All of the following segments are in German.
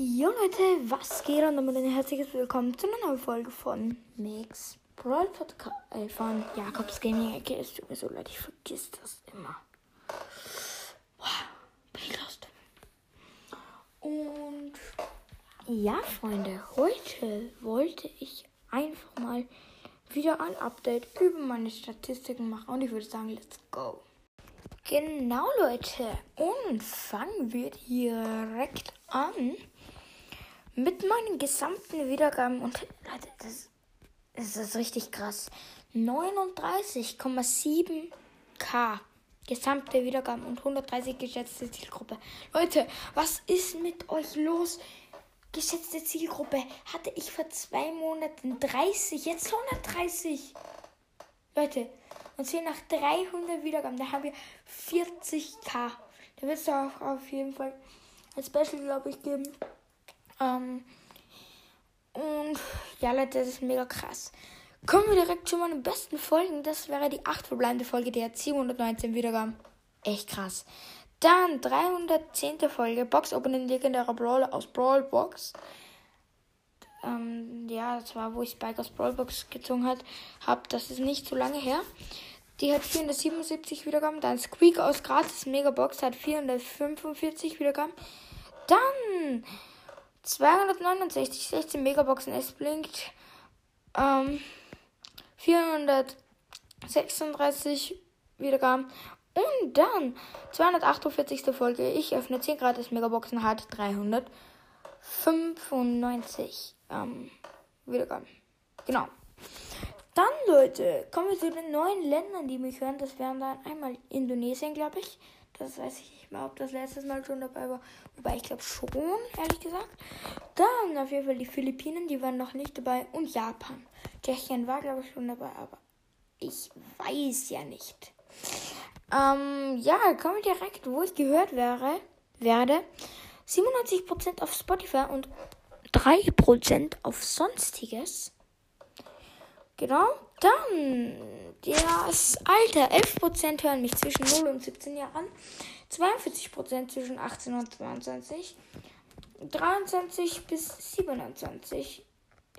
Jo Leute, was geht und damit ein herzliches Willkommen zu einer neuen Folge von Mix Brawl Podcast äh, von Jakobs Gaming Ecke. Es tut mir so leid, ich vergiss das immer. Boah, bin ich lost. Und ja, Freunde, heute wollte ich einfach mal wieder ein Update über meine Statistiken machen und ich würde sagen, let's go. Genau, Leute. Und fangen wir direkt an mit meinen gesamten Wiedergaben. Und Leute, das, das ist richtig krass. 39,7k gesamte Wiedergaben und 130 geschätzte Zielgruppe. Leute, was ist mit euch los? Geschätzte Zielgruppe hatte ich vor zwei Monaten 30, jetzt 130. Leute, und sehen nach 300 Wiedergaben, da haben wir 40k. Da wird es auch auf jeden Fall ein Special, glaube ich, geben. Ähm, und ja, Leute, das ist mega krass. Kommen wir direkt zu meinen besten Folgen. Das wäre die 8 verbleibende Folge, die hat 719 Wiedergaben. Echt krass. Dann 310. Folge, Box Opening legendärer Brawler aus Brawl Box. Ähm, ja, das war, wo ich Spike aus Brawl Box gezogen hat, hab. Das ist nicht so lange her. Die hat 477 Wiedergaben. Dann Squeak aus Gratis Megabox hat 445 Wiedergaben. Dann 269, 16 Megaboxen, es blinkt. Ähm, 436 Wiedergaben. Und dann 248. Folge. Ich öffne 10 gratis Megaboxen, hat 395 ähm, Wiedergaben. Genau. Dann, Leute, kommen wir zu den neuen Ländern, die mich hören. Das wären dann einmal Indonesien, glaube ich. Das weiß ich nicht mehr, ob das letztes Mal schon dabei war. Wobei ich glaube schon, ehrlich gesagt. Dann auf jeden Fall die Philippinen, die waren noch nicht dabei. Und Japan. Tschechien war, glaube ich, schon dabei, aber ich weiß ja nicht. Ähm, ja, kommen wir direkt, wo ich gehört wäre, werde. 97% auf Spotify und 3% auf Sonstiges. Genau. Dann das Alter. 11% hören mich zwischen 0 und 17 Jahren. 42% zwischen 18 und 22. 23 bis 27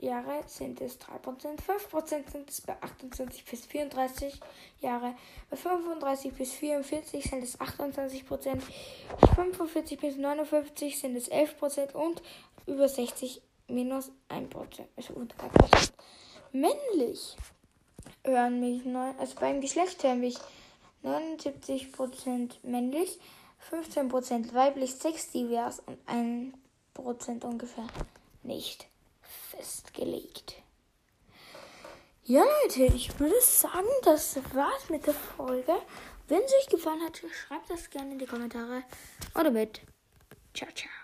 Jahre sind es 3%. 5% sind es bei 28 bis 34 Jahre. Bei 35 bis 44 sind es 28%. 45 bis 59 sind es 11% und über 60 minus 1%. Also unter 1% männlich hören mich, neun, also beim Geschlecht hören mich 79% männlich, 15% weiblich, 6 divers und 1% ungefähr nicht festgelegt. Ja, Leute, ich würde sagen, das war's mit der Folge. Wenn es euch gefallen hat, schreibt das gerne in die Kommentare. Oder mit. Ciao, ciao.